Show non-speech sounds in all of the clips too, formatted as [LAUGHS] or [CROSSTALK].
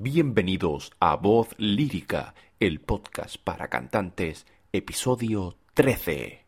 Bienvenidos a Voz Lírica, el podcast para cantantes, episodio 13.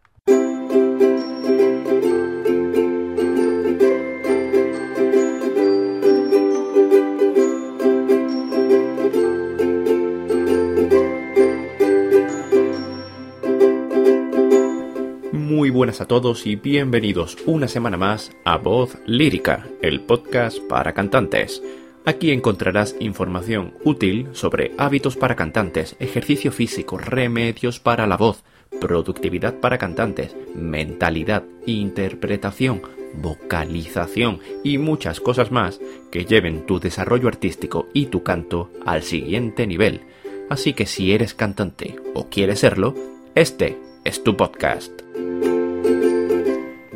Muy buenas a todos y bienvenidos una semana más a Voz Lírica, el podcast para cantantes. Aquí encontrarás información útil sobre hábitos para cantantes, ejercicio físico, remedios para la voz, productividad para cantantes, mentalidad, interpretación, vocalización y muchas cosas más que lleven tu desarrollo artístico y tu canto al siguiente nivel. Así que si eres cantante o quieres serlo, este es tu podcast.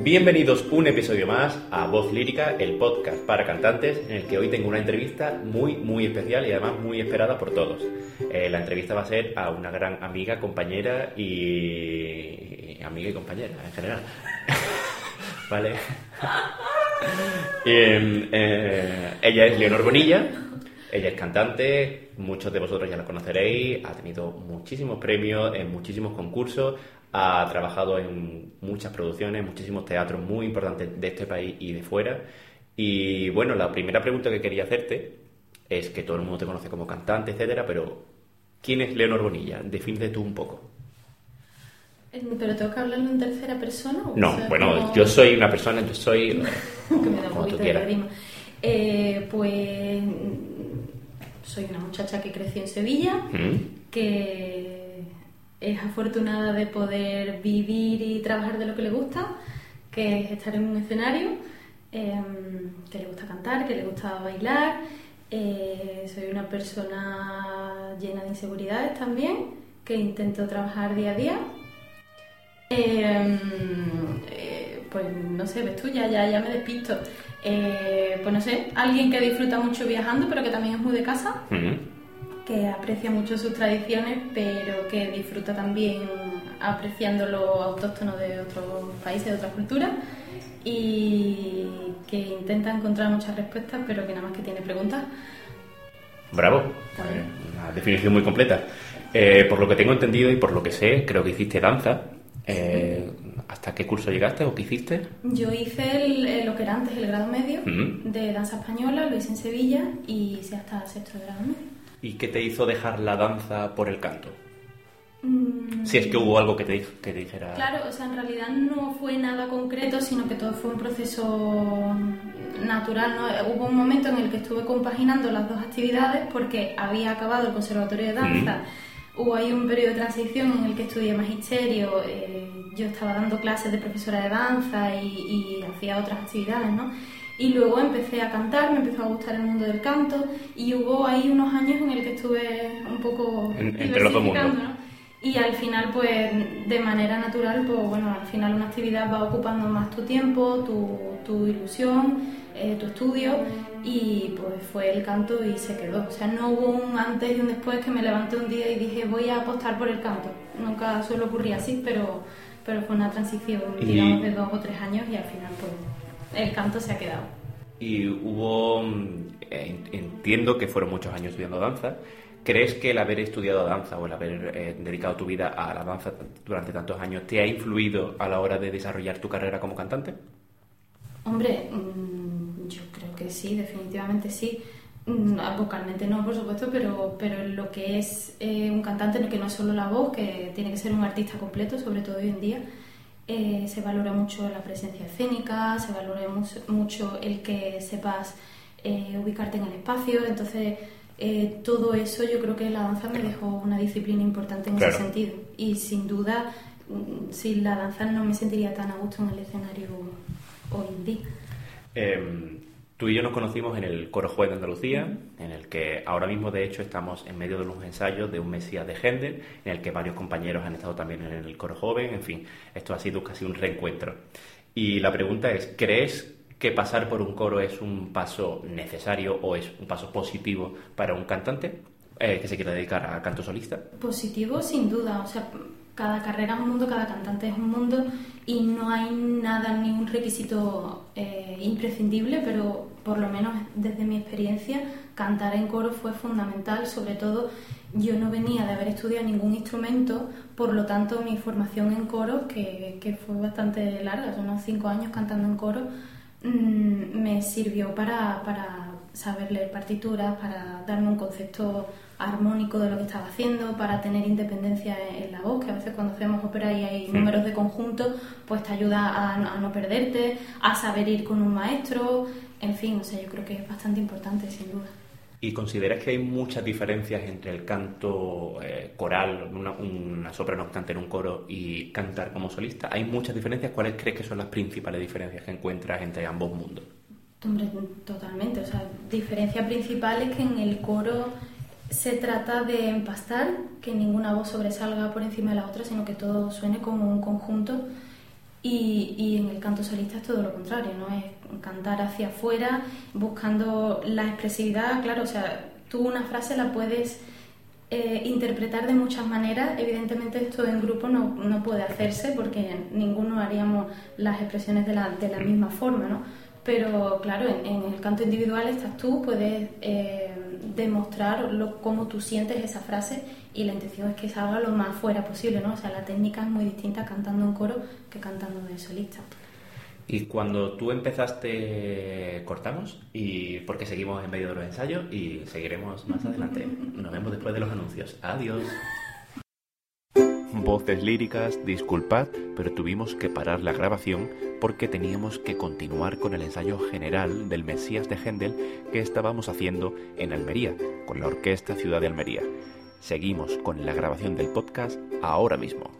Bienvenidos un episodio más a Voz Lírica, el podcast para cantantes, en el que hoy tengo una entrevista muy, muy especial y además muy esperada por todos. Eh, la entrevista va a ser a una gran amiga, compañera y... amiga y compañera en general. [LAUGHS] vale. Eh, ella es Leonor Bonilla, ella es cantante, muchos de vosotros ya la conoceréis, ha tenido muchísimos premios en muchísimos concursos, ha trabajado en muchas producciones, muchísimos teatros muy importantes de este país y de fuera. Y bueno, la primera pregunta que quería hacerte es que todo el mundo te conoce como cantante, etcétera, pero ¿quién es Leonor Bonilla? Defínete tú un poco. ¿Pero tengo que hablarlo en tercera persona? O No, sea, bueno, como- yo soy una persona, yo soy... [LAUGHS] que me da un poquito de. Eh, pues soy una muchacha que creció en Sevilla, ¿Mm? que es afortunada de poder vivir y trabajar de lo que le gusta, que es estar en un escenario, eh, que le gusta cantar, que le gusta bailar. Eh, soy una persona llena de inseguridades también, que intento trabajar día a día. Eh, eh, pues no sé, ves tú, ya, ya, ya me despisto. Eh, pues no sé, alguien que disfruta mucho viajando, pero que también es muy de casa. Que aprecia mucho sus tradiciones, pero que disfruta también apreciando lo autóctono de otros países, de otras culturas, y que intenta encontrar muchas respuestas, pero que nada más que tiene preguntas. Bravo. Eh, una definición muy completa. Eh, por lo que tengo entendido y por lo que sé, creo que hiciste danza. Eh, ¿Hasta qué curso llegaste o qué hiciste? Yo hice el- lo que era antes el grado medio de danza española, lo hice en Sevilla y hice hasta el sexto de grado medio. ¿Y qué te hizo dejar la danza por el canto? Mm, Si es que hubo algo que te, que te dijera... Claro, o sea, en realidad no fue nada concreto, sino que todo fue un proceso natural. ¿no? Hubo un momento en el que estuve compaginando las dos actividades porque había acabado el conservatorio de danza. Hubo ahí un periodo de transición en el que estudié magisterio. eh, yo estaba dando clases de profesora de danza y, y hacía otras actividades, ¿no? Y luego empecé a cantar, me empezó a gustar el mundo del canto y hubo ahí unos años en el que estuve un poco En- entre los dos mundos. diversificando, ¿no? Y al final, pues, de manera natural, pues bueno, al final una actividad va ocupando más tu tiempo, tu, tu ilusión, eh, tu estudio, y pues fue el canto y se quedó. O sea, no hubo un antes y un después que me levanté un día y dije voy a apostar por el canto. Nunca suele ocurrir así, pero, pero fue una transición, digamos, de dos o tres años y al final, pues, el canto se ha quedado. Y hubo... mm, eh, entiendo que fueron muchos años estudiando danza. ¿Crees que el haber estudiado danza o el haber eh, dedicado tu vida a la danza durante tantos años te ha influido a la hora de desarrollar tu carrera como cantante? Hombre, mm, yo creo que sí, definitivamente sí. Mm, Vocalmente no, por supuesto, pero, pero lo que es eh, un cantante, que no es solo la voz, que tiene que ser un artista completo, sobre todo hoy en día, eh, se valora mucho la presencia escénica, se valora mu- mucho el que sepas eh, ubicarte en el espacio, entonces eh, todo eso yo creo que la danza me dejó una disciplina importante en Claro. ese sentido. Y sin duda, mm, sin la danza no me sentiría tan a gusto en el escenario hoy en día. Tú y yo nos conocimos en el Coro Juez de Andalucía, en el que ahora mismo, de hecho, estamos en medio de unos ensayos de un Mesías de Händel, en el que varios compañeros han estado también en el Coro Joven. En fin, esto ha sido casi un reencuentro. Y la pregunta es, ¿crees que pasar por un coro es un paso necesario o es un paso positivo para un cantante eh, que se quiera dedicar a canto solista? Positivo, sin duda. O sea, cada carrera es un mundo, cada cantante es un mundo y no hay nada, ni un requisito eh, imprescindible, pero por lo menos desde mi experiencia, cantar en coro fue fundamental, sobre todo yo no venía de haber estudiado ningún instrumento, por lo tanto mi formación en coro, que, que fue bastante larga, unos cinco años cantando en coro, mmm, me sirvió para, para saber leer partituras, para darme un concepto armónico de lo que estaba haciendo, para tener independencia en, la voz, que a veces cuando hacemos ópera y hay números de conjunto, pues te ayuda a, no perderte, a saber ir con un maestro, en fin, o sea, yo creo que es bastante importante, sin duda. ¿Y consideras que hay muchas diferencias entre el canto eh, coral, una, una soprano canta en un coro y cantar como solista? ¿Hay muchas diferencias? ¿Cuáles crees que son las principales diferencias que encuentras entre ambos mundos? Hombre, totalmente. O sea, diferencia principal es que en el coro se trata de empastar, que ninguna voz sobresalga por encima de la otra, sino que todo suene como un conjunto. Y, y, en el canto solista es todo lo contrario, ¿no? Es cantar hacia afuera, buscando la expresividad. Claro, o sea, tú una frase la puedes eh, interpretar de muchas maneras. Evidentemente esto en grupo no, no puede hacerse porque ninguno haríamos las expresiones de la, de la misma forma, ¿no? Pero claro, en, el canto individual estás tú, puedes eh, demostrar lo, cómo tú sientes esa frase y la intención es que salga lo más fuera posible, ¿no? O sea, la técnica es muy distinta cantando en coro que cantando de solista. Y cuando tú empezaste, cortamos, y porque seguimos en medio de los ensayos y seguiremos más adelante. [LAUGHS] Nos vemos después de los anuncios. Adiós. Voces líricas, disculpad, pero tuvimos que parar la grabación porque teníamos que continuar con el ensayo general del Mesías de Händel que estábamos haciendo en Almería, con la Orquesta Ciudad de Almería. Seguimos con la grabación del podcast ahora mismo.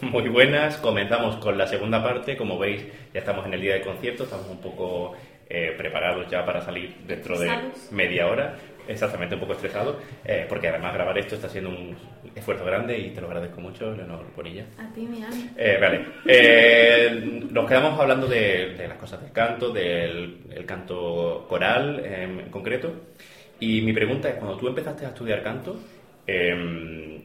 Muy buenas, comenzamos con la segunda parte. Como veis, ya estamos en el día de concierto, estamos un poco eh, preparados ya para salir dentro de media hora. Exactamente, un poco estresado, eh, porque además grabar esto está siendo un esfuerzo grande y te lo agradezco mucho, Leonor Bonilla. A ti, mi eh, Vale. Eh, nos quedamos hablando de, las cosas del canto, del canto coral en concreto. Y mi pregunta es, cuando tú empezaste a estudiar canto, eh,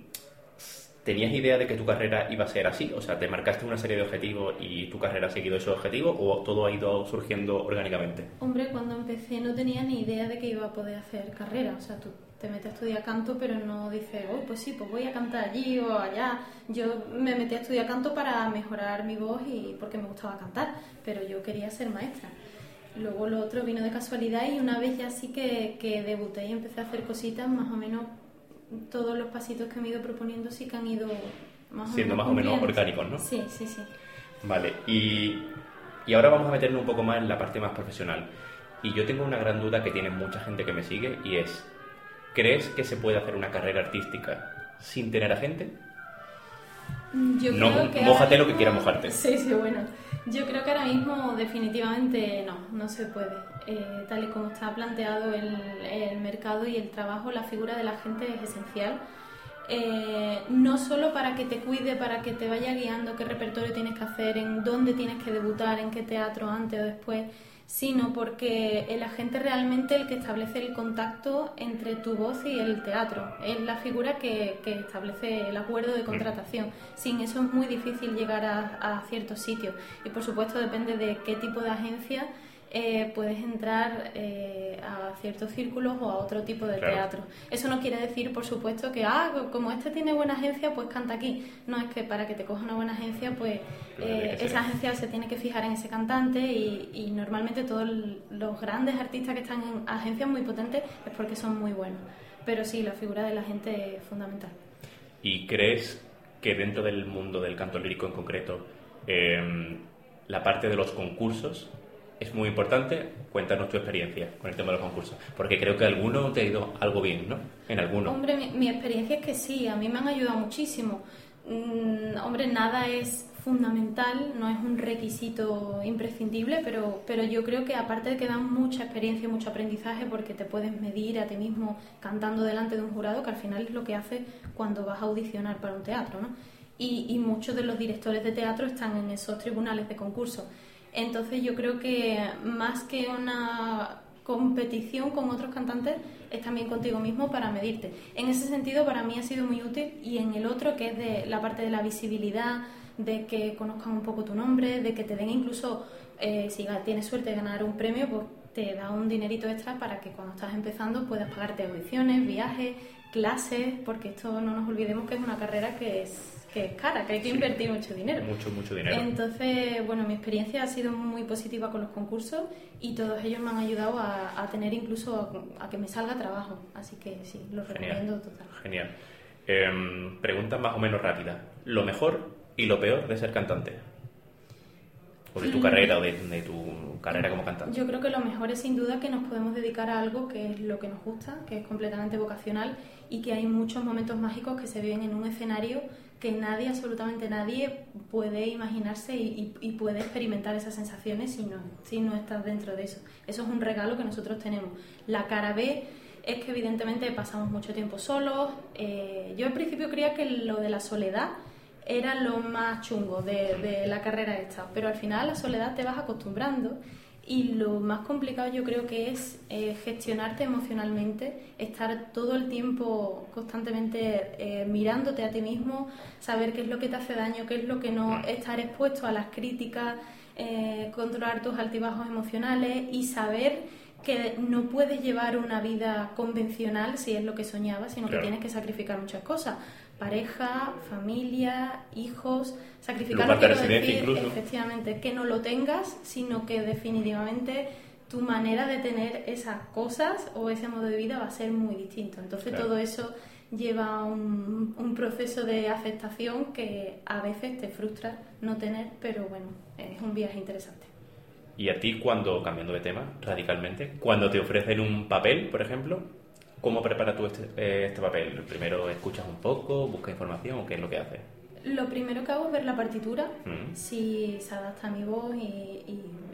¿Tenías idea de que tu carrera iba a ser así? O sea, ¿te marcaste una serie de objetivos y tu carrera ha seguido esos objetivos o todo ha ido surgiendo orgánicamente? Hombre, cuando empecé no tenía ni idea de que iba a poder hacer carrera. O sea, tú te metes a estudiar canto, pero no dices, oh, pues sí, pues voy a cantar allí o allá. Yo me metí a estudiar canto para mejorar mi voz y porque me gustaba cantar, pero yo quería ser maestra. Luego lo otro vino de casualidad y una vez ya sí que, que debuté y empecé a hacer cositas más o menos todos los pasitos que me he ido proponiendo sí que han ido más siendo más o menos orgánicos, ¿no? Sí, sí, sí. Vale, y, y ahora vamos a meternos un poco más en la parte más profesional. Y yo tengo una gran duda que tiene mucha gente que me sigue y es, ¿crees que se puede hacer una carrera artística sin tener a gente? Yo no, creo que mójate lo que quiera mojarte. [LAUGHS] Sí, sí, bueno. Yo creo que ahora mismo definitivamente no, no se puede. Eh, tal y como está planteado el, mercado y el trabajo, la figura de la gente es esencial. Eh, no solo para que te cuide, para que te vaya guiando qué repertorio tienes que hacer, en dónde tienes que debutar, en qué teatro antes o después, sino porque el agente realmente el que establece el contacto entre tu voz y el teatro. Es la figura que, que establece el acuerdo de contratación. Sin eso es muy difícil llegar a, a ciertos sitios. Y por supuesto depende de qué tipo de agencia eh, puedes entrar eh, a ciertos círculos o a otro tipo de teatro. Eso no quiere decir, por supuesto, que ah, como este tiene buena agencia, pues canta aquí. No, es que para que te coja una buena agencia, pues eh, esa agencia se tiene que fijar en ese cantante y, y, normalmente todos los grandes artistas que están en agencias muy potentes es porque son muy buenos. Pero sí, la figura de la gente es fundamental. ¿Y crees que dentro del mundo del canto lírico en concreto, la parte de los concursos es muy importante. Cuéntanos tu experiencia con el tema de los concursos, porque creo que alguno te ha ido algo bien, ¿no? En alguno. Hombre, mi, experiencia es que sí, a mí me han ayudado muchísimo. Mm, hombre, nada es fundamental, no es un requisito imprescindible, pero, pero yo creo que aparte de que dan mucha experiencia, mucho aprendizaje, porque te puedes medir a ti mismo cantando delante de un jurado, que al final es lo que hace cuando vas a audicionar para un teatro, ¿no? Y, y muchos de los directores de teatro están en esos tribunales de concurso. Entonces yo creo que más que una competición con otros cantantes es también contigo mismo para medirte. En ese sentido para mí ha sido muy útil y en el otro que es de la parte de la visibilidad, de que conozcan un poco tu nombre, de que te den incluso, eh, si tienes suerte de ganar un premio, pues te da un dinerito extra para que cuando estás empezando puedas pagarte audiciones, viajes, clases, porque esto no nos olvidemos que es una carrera que es que es cara, que hay que invertir mucho dinero. Mucho, mucho dinero. Entonces, bueno, mi experiencia ha sido muy positiva con los concursos y todos ellos me han ayudado a, tener incluso a, que me salga trabajo. Así que sí, lo recomiendo total. Genial. Em, pregunta más o menos rápida. ¿Lo mejor y lo peor de ser cantante? ¿O de tu carrera o de, de, tu carrera como cantante? Yo creo que lo mejor es sin duda que nos podemos dedicar a algo que es lo que nos gusta, que es completamente vocacional y que hay muchos momentos mágicos que se viven en un escenario que nadie, absolutamente nadie, puede imaginarse y, puede experimentar esas sensaciones si no, si no estás dentro de eso. Eso es un regalo que nosotros tenemos. La cara B es que evidentemente pasamos mucho tiempo solos. Eh, yo al principio creía que lo de la soledad era lo más chungo de, de la carrera esta, pero al final la soledad te vas acostumbrando y lo más complicado yo creo que es eh, gestionarte emocionalmente, estar todo el tiempo constantemente eh, mirándote a ti mismo, saber qué es lo que te hace daño, qué es lo que no, estar expuesto a las críticas, eh, controlar tus altibajos emocionales y saber que no puedes llevar una vida convencional si es lo que soñabas, sino que tienes que sacrificar muchas cosas pareja, familia, hijos, sacrificar no decir efectivamente que no lo tengas, sino que definitivamente tu manera de tener esas cosas o ese modo de vida va a ser muy distinto. Entonces todo eso lleva un, un, proceso de aceptación que a veces te frustra no tener, pero bueno, es un viaje interesante. ¿Y a ti cuando, cambiando de tema radicalmente, cuando te ofrecen un papel, por ejemplo, ¿Cómo preparas tú este, eh, este papel? ¿Primero escuchas un poco, buscas información o qué es lo que haces? Lo primero que hago es ver la partitura, mm. si se adapta a mi voz y,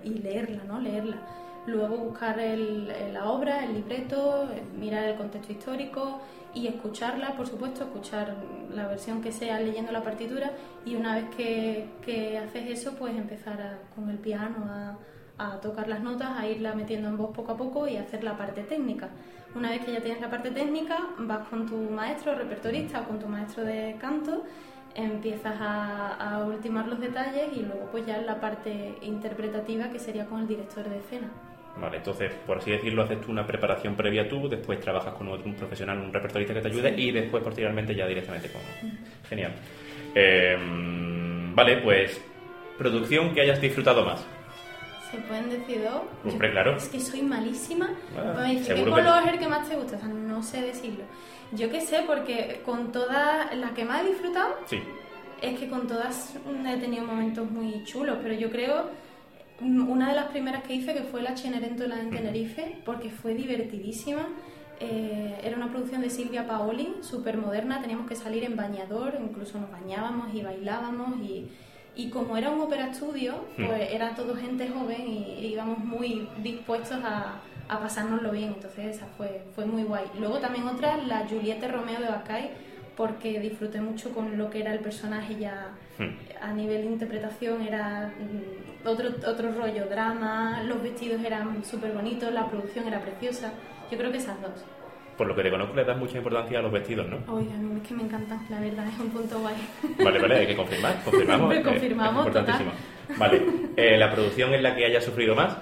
leerla, ¿no? Leerla. Luego buscar la obra, el libreto, mirar el contexto histórico y escucharla, por supuesto, escuchar la versión que sea leyendo la partitura y una vez que, haces eso, pues empezar con el piano a, a tocar las notas, a irla metiendo en voz poco a poco y hacer la parte técnica. Una vez que ya tienes la parte técnica, vas con tu maestro repertorista o con tu maestro de canto, empiezas a, ultimar los detalles y luego pues ya la parte interpretativa que sería con el director de escena. Vale, entonces, por así decirlo, haces tú una preparación previa tú, después trabajas con otro, un profesional, un repertorista que te ayude y después posteriormente ya directamente con... Genial. Em, vale, pues, producción que hayas disfrutado más. ¿Se pueden decir dos? Hombre, claro. Es que soy malísima. Ah, me dice, ¿qué color es el que más te gusta? O sea, no sé decirlo. Yo qué sé, porque con todas las que más he disfrutado, sí. es que con todas he tenido momentos muy chulos, pero yo creo una de las primeras que hice que fue la Cenerentola en Tenerife, porque fue divertidísima. Eh, era una producción de Silvia Paoli, súper moderna, teníamos que salir en bañador, incluso nos bañábamos y bailábamos y y como era un opera estudio, hmm. pues era todo gente joven y, íbamos muy dispuestos a, a pasárnoslo bien. Entonces esa fue, fue muy guay. Luego también otra, la Juliette Romeo de Bacay, porque disfruté mucho con lo que era el personaje ya hmm. a nivel de interpretación era mm, otro, otro rollo, drama, los vestidos eran súper bonitos, la producción era preciosa. Yo creo que esas dos por lo que te conozco, le das mucha importancia a los vestidos, ¿no? Oye, a mí es que me encantan, la verdad, es un punto guay. Vale, vale, hay que confirmar, [LAUGHS] confirmamos. Eh, confirmamos, importantísimo. Vale, eh, ¿la producción en la que hayas sufrido más?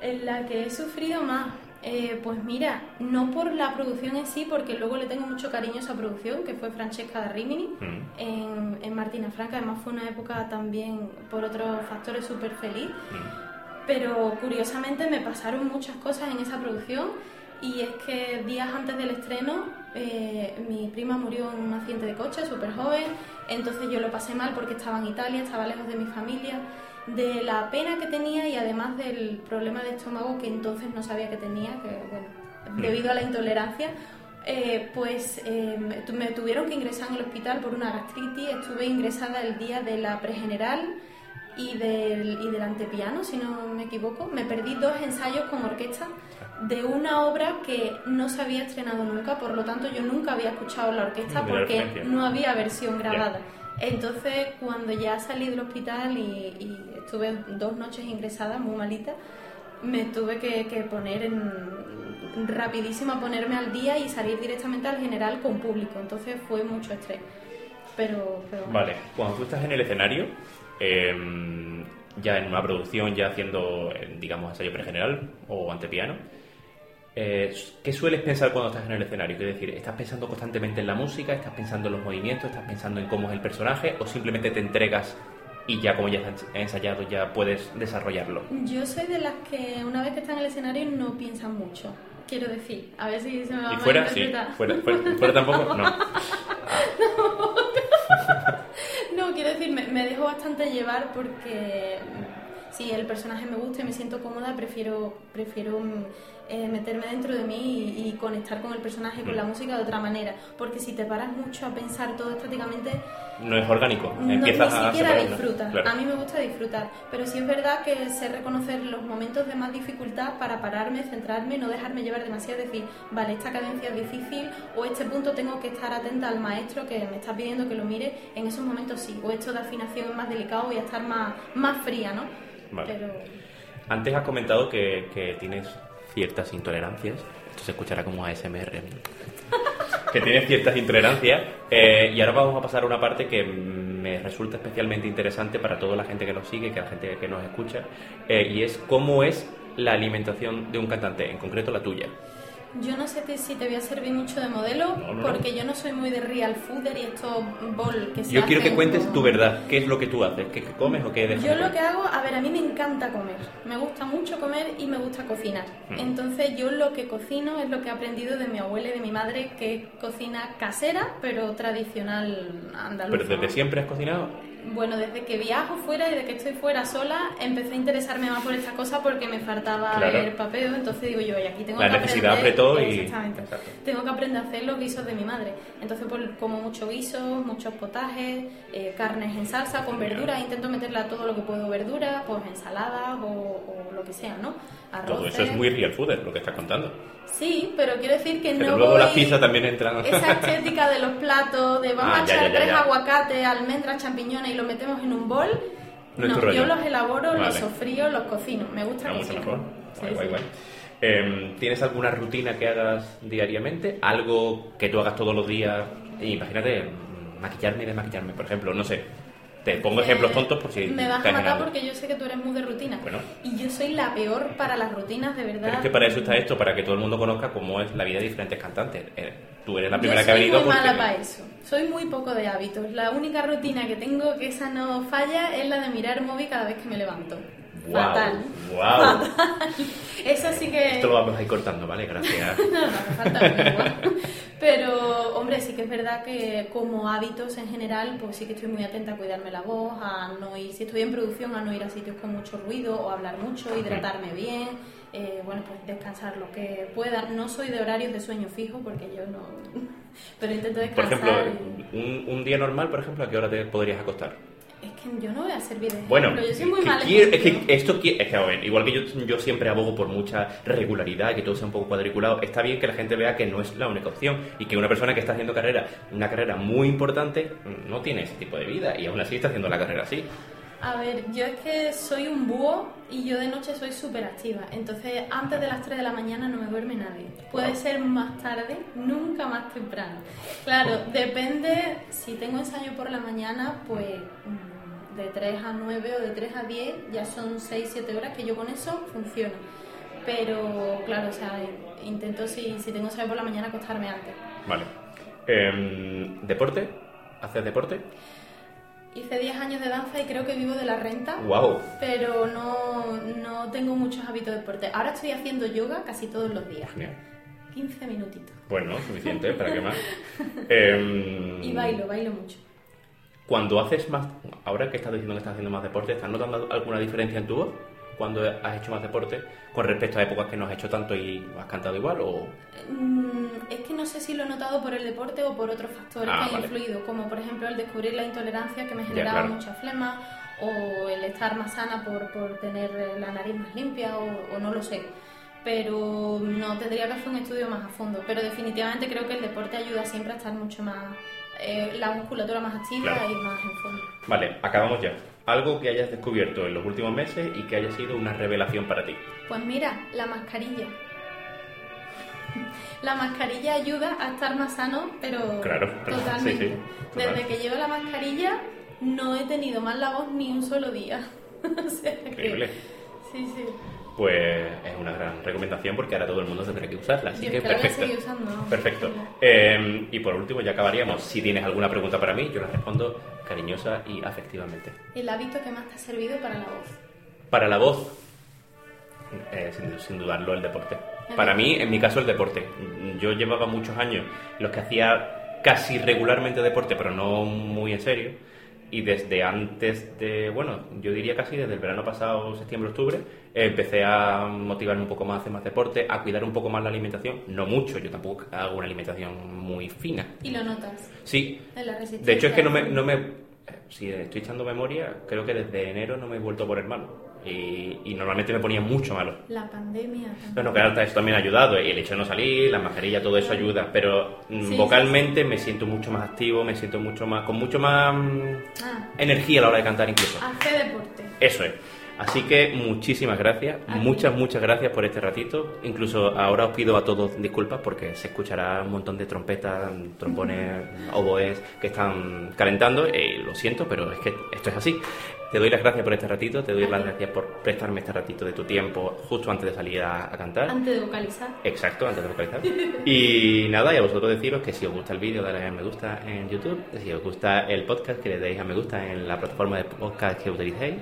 En la que he sufrido más, eh, pues mira, no por la producción en sí, porque luego le tengo mucho cariño a esa producción, que fue Francesca da Rimini, mm. en, en, Martina Franca, además fue una época también, por otros factores, súper feliz. Mm. Pero curiosamente me pasaron muchas cosas en esa producción y es que días antes del estreno eh, mi prima murió en un accidente de coche, súper joven, entonces yo lo pasé mal porque estaba en Italia, estaba lejos de mi familia, de la pena que tenía y además del problema de estómago que entonces no sabía que tenía, que bueno, debido a la intolerancia, Eh, pues eh, me tuvieron que ingresar en el hospital por una gastritis. Estuve ingresada el día de la pregeneral y del, y del antepiano, si no me equivoco. Me perdí dos ensayos con orquesta de una obra que no se había estrenado nunca, por lo tanto yo nunca había escuchado la orquesta De porque no había versión grabada. Entonces, cuando ya salí del hospital y, y estuve dos noches ingresada, muy malita, me tuve que, que poner en, rapidísimo a ponerme al día y salir directamente al general con público. Entonces fue mucho estrés. Pero, pero. Vale, cuando tú estás en el escenario, eh, ya en una producción, ya haciendo, digamos, ensayo pregeneral o antepiano, eh, ¿qué sueles pensar cuando estás en el escenario? Es decir, ¿estás pensando constantemente en la música? ¿Estás pensando en los movimientos? ¿Estás pensando en cómo es el personaje? ¿O simplemente te entregas y ya como ya has ensayado ya puedes desarrollarlo? Yo soy de las que una vez que está en el escenario no piensan mucho. Quiero decir, a ver si se me va ¿Y a fuera? Sí. ¿Fuera, fuera, fuera tampoco? No. [LAUGHS] [LAUGHS] No, quiero decir, me, me dejo bastante llevar porque si el personaje me gusta y me siento cómoda, prefiero, prefiero mm, eh, meterme dentro de mí y, y conectar con el personaje, con la música de otra manera. Porque si te paras mucho a pensar todo estáticamente, No es orgánico. no, ni Empiezas a siquiera separarlo. disfrutas. Claro. A mí me gusta disfrutar, pero sí es verdad que sé reconocer los momentos de más dificultad para pararme, centrarme, no dejarme llevar demasiado, decir, vale, esta cadencia es difícil o este punto tengo que estar atenta al maestro que me está pidiendo que lo mire, en esos momentos sí, o esto de afinación es más delicado, voy a estar más, más fría, ¿no? Vale. Pero Antes has comentado que, que tienes ciertas intolerancias. Esto se escuchará como ASMR. [LAUGHS] que tienes ciertas intolerancias. eh, y ahora vamos a pasar a una parte que me resulta especialmente interesante para toda la gente que nos sigue, que la gente que nos escucha. eh, y es cómo es la alimentación de un cantante, en concreto la tuya. Yo no sé te- si te voy a servir mucho de modelo, No, no, no. porque yo no soy muy de real fooder y estos bol que se Yo quiero que cuentes tu verdad. ¿Qué es lo que tú haces? ¿Qué, qué comes o qué dejas? Yo de lo que hago, a ver, a mí me encanta comer. Me gusta mucho comer y me gusta cocinar. Mm. Entonces yo lo que cocino es lo que he aprendido de mi abuela y de mi madre, que es cocina casera, pero tradicional andaluza. ¿Pero desde siempre has cocinado? Bueno, desde que viajo fuera y desde que estoy fuera sola, empecé a interesarme más por esta cosa porque me faltaba Claro. el papeo. Entonces digo yo, y aquí tengo La que necesidad aprender... apretó y- Exactamente. Exacto. Tengo que aprender a hacer los guisos de mi madre. Entonces pues, como muchos guisos, muchos potajes, eh, carnes en salsa con Genial. verduras. Intento meterle a todo lo que puedo verdura, pues ensaladas o, o lo que sea, ¿no? Arroces. Todo eso es muy real fooder, lo que estás contando. Sí, pero quiero decir que Pero no luego voy... las pizzas también entran. Esa estética de los platos, de [LAUGHS] vamos Ah, a echar tres aguacates, almendras, champiñones y lo metemos en un bol. No yo los elaboro, Vale. los sofrío, los cocino. Me gusta mucho mejor. Sí, Guay, guay, sí. guay. Eh, ¿Tienes alguna rutina que hagas diariamente? ¿Algo que tú hagas todos los días? Imagínate, mm, maquillarme y desmaquillarme, por ejemplo, no sé. Te pongo Eh, ejemplos tontos por si Me vas a matar porque yo sé que tú eres muy de rutina. Bueno. Y yo soy la peor para las rutinas, de verdad. Pero es que para eso está esto, para que todo el mundo conozca cómo es la vida de diferentes cantantes. Eh, tú eres la Yo primera que ha soy venido muy porque... mala para eso. Soy muy poco de hábitos. La única rutina que tengo que esa no falla es la de mirar el móvil cada vez que me levanto. Guau, Fatal. guau. [LAUGHS] Eso sí que... Esto lo vamos a ir cortando, ¿vale? Gracias. [LAUGHS] No, no, falta. Pero, hombre, sí que es verdad que como hábitos en general, pues sí que estoy muy atenta a cuidarme la voz, a no ir, si estoy en producción, a no ir a sitios con mucho ruido o hablar mucho, hidratarme bien, eh, bueno, pues descansar lo que pueda. No soy de horarios de sueño fijo porque yo no... [LAUGHS] Pero intento Por descansar. ejemplo, y- un, un día normal, por ejemplo, ¿a qué hora te podrías acostar? Que yo no voy a servir de Bueno, yo soy muy que mal quiero- es que esto es que, a ver, igual que yo, yo siempre abogo por mucha regularidad, que todo sea un poco cuadriculado, está bien que la gente vea que no es la única opción y que una persona que está haciendo carrera, una carrera muy importante, no tiene ese tipo de vida y aún así está haciendo la carrera así. A ver, yo es que soy un búho y yo de noche soy súper activa. Entonces, antes de las 3 de la mañana no me duerme nadie. Puede ser más tarde, nunca más temprano. Claro, depende, si tengo ensayo por la mañana, pues mm, de 3 a 9 o de 3 a 10, ya son 6, 7 horas que yo con eso funciona. Pero, claro, o sea, intento si, si tengo ensayo por la mañana acostarme antes. Vale. Em, ¿Deporte? ¿Haces deporte? Hice 10 años de danza y creo que vivo de la renta. ¡Wow! pero no, no tengo muchos hábitos de deporte. Ahora estoy haciendo yoga casi todos los días. Genial. 15 minutitos. Bueno, suficiente, ¿para qué más? [LAUGHS] Em, Y bailo, bailo mucho. Cuando haces más, ahora que estás diciendo que estás haciendo más deporte, ¿estás notando alguna diferencia en tu voz? cuando has hecho más deporte con respecto a épocas que no has hecho tanto y has cantado igual? o mm, Es que no sé si lo he notado por el deporte o por otros factores ah, que han influido, como por ejemplo el descubrir la intolerancia que me generaba mucha flema o el estar más sana por, por tener la nariz más limpia o, no lo sé. Pero no tendría que hacer un estudio más a fondo. Pero definitivamente creo que el deporte ayuda siempre a estar mucho más, eh, la musculatura más activa y más en fondo. Vale, acabamos ya. Algo que hayas descubierto en los últimos meses y que haya sido una revelación para ti. Pues mira, la mascarilla. [LAUGHS] La mascarilla ayuda a estar más sano, pero claro, [LAUGHS] totalmente. Desde que llevo la mascarilla no he tenido más la voz ni un solo día. [LAUGHS] Increíble. Sí, sí. Pues es una gran recomendación porque ahora todo el mundo tendrá que usarla. Así que perfecto. usando. Perfecto. Em, y por último, ya acabaríamos. Si tienes alguna pregunta para mí, yo la respondo cariñosa y afectivamente. ¿El hábito que más te ha servido para la voz? Para la voz, eh, sin, sin, dudarlo, el deporte. Para mí, en mi caso, el deporte. Yo llevaba muchos años los que hacía casi regularmente deporte, pero no muy en serio y desde antes de, bueno, yo diría casi desde el verano pasado, septiembre-octubre, empecé a motivarme un poco más a hacer más deporte, a cuidar un poco más la alimentación, no mucho, yo tampoco hago una alimentación muy fina. ¿Y lo notas? Sí. De hecho es que no me, no me, si estoy echando memoria, creo que desde enero no me he vuelto por el malo. Y, normalmente me ponía mucho malo. La pandemia. Bueno, claro, eso también ha ayudado. Y el hecho de no salir, la mascarilla, todo eso ayuda. Pero mm, vocalmente me siento mucho más activo, me siento mucho más con mucho más mm, ah. energía a la hora de cantar incluso. Hace deporte. Eso es. Así que muchísimas gracias, muchas, muchas gracias por este ratito. Incluso ahora os pido a todos disculpas porque se escuchará un montón de trompetas, trombones, oboes que están calentando. y lo siento, pero es que esto es así. Te doy las gracias por este ratito, te doy las gracias por prestarme este ratito de tu tiempo justo antes de salir a, cantar. Antes de vocalizar. Exacto, antes de vocalizar. y nada, y a vosotros deciros que si os gusta el vídeo, dale a me gusta en YouTube, si os gusta el podcast, que le deis a me gusta en la plataforma de podcast que utilicéis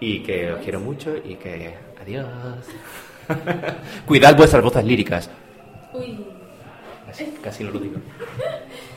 y que os quiero mucho y que adiós. [LAUGHS] Cuidad vuestras voces líricas. Uy. casi no lo digo. [LAUGHS]